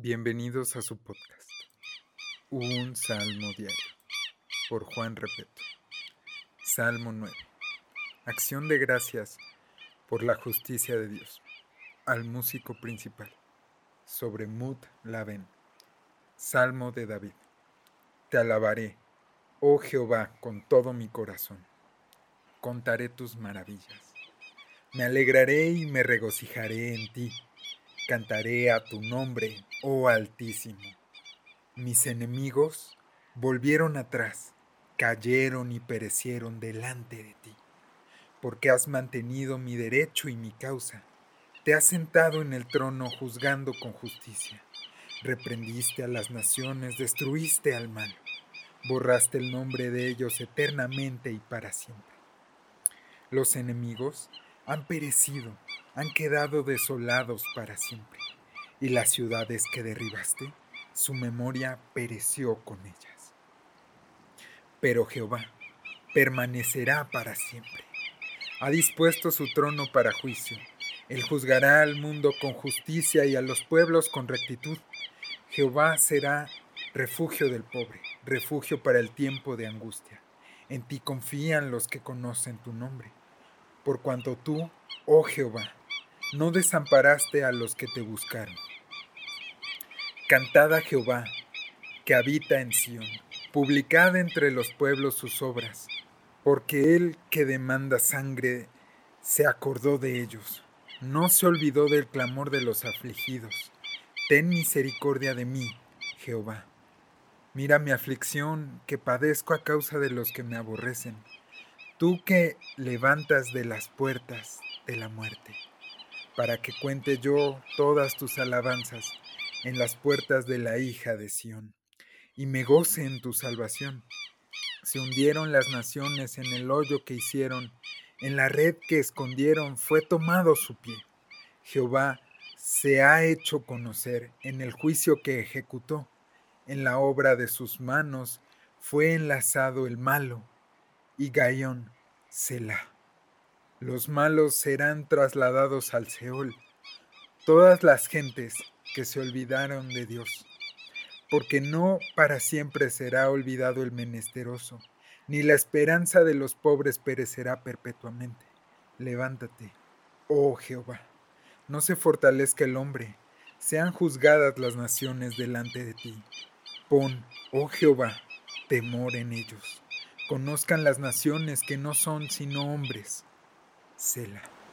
Bienvenidos a su podcast, Un Salmo Diario, por Juan Repeto. Salmo 9. Acción de gracias por la justicia de Dios. Al músico principal. Sobre Mut Laven. Salmo de David. Te alabaré, oh Jehová, con todo mi corazón. Contaré tus maravillas. Me alegraré y me regocijaré en ti Cantaré a tu nombre, oh Altísimo. Mis enemigos volvieron atrás, cayeron y perecieron delante de ti, porque has mantenido mi derecho y mi causa. Te has sentado en el trono juzgando con justicia. Reprendiste a las naciones, destruiste al mal, borraste el nombre de ellos eternamente y para siempre. Los enemigos han perecido, han quedado desolados para siempre, y las ciudades que derribaste, su memoria pereció con ellas. Pero Jehová permanecerá para siempre. Ha dispuesto su trono para juicio. Él juzgará al mundo con justicia y a los pueblos con rectitud. Jehová será refugio del pobre, refugio para el tiempo de angustia. En ti confían los que conocen tu nombre por cuanto tú, oh Jehová, no desamparaste a los que te buscaron. Cantad Jehová, que habita en Sión, publicad entre los pueblos sus obras, porque él que demanda sangre se acordó de ellos, no se olvidó del clamor de los afligidos. Ten misericordia de mí, Jehová. Mira mi aflicción que padezco a causa de los que me aborrecen tú que levantas de las puertas de la muerte, para que cuente yo todas tus alabanzas en las puertas de la hija de Sión, y me goce en tu salvación. Se hundieron las naciones en el hoyo que hicieron, en la red que escondieron fue tomado su pie. Jehová se ha hecho conocer en el juicio que ejecutó, en la obra de sus manos fue enlazado el malo y Gaión, Selah. Los malos serán trasladados al Seol, todas las gentes que se olvidaron de Dios, porque no para siempre será olvidado el menesteroso, ni la esperanza de los pobres perecerá perpetuamente. Levántate, oh Jehová, no se fortalezca el hombre, sean juzgadas las naciones delante de ti. Pon, oh Jehová, temor en ellos. Conozcan las naciones que no son sino hombres. Sela.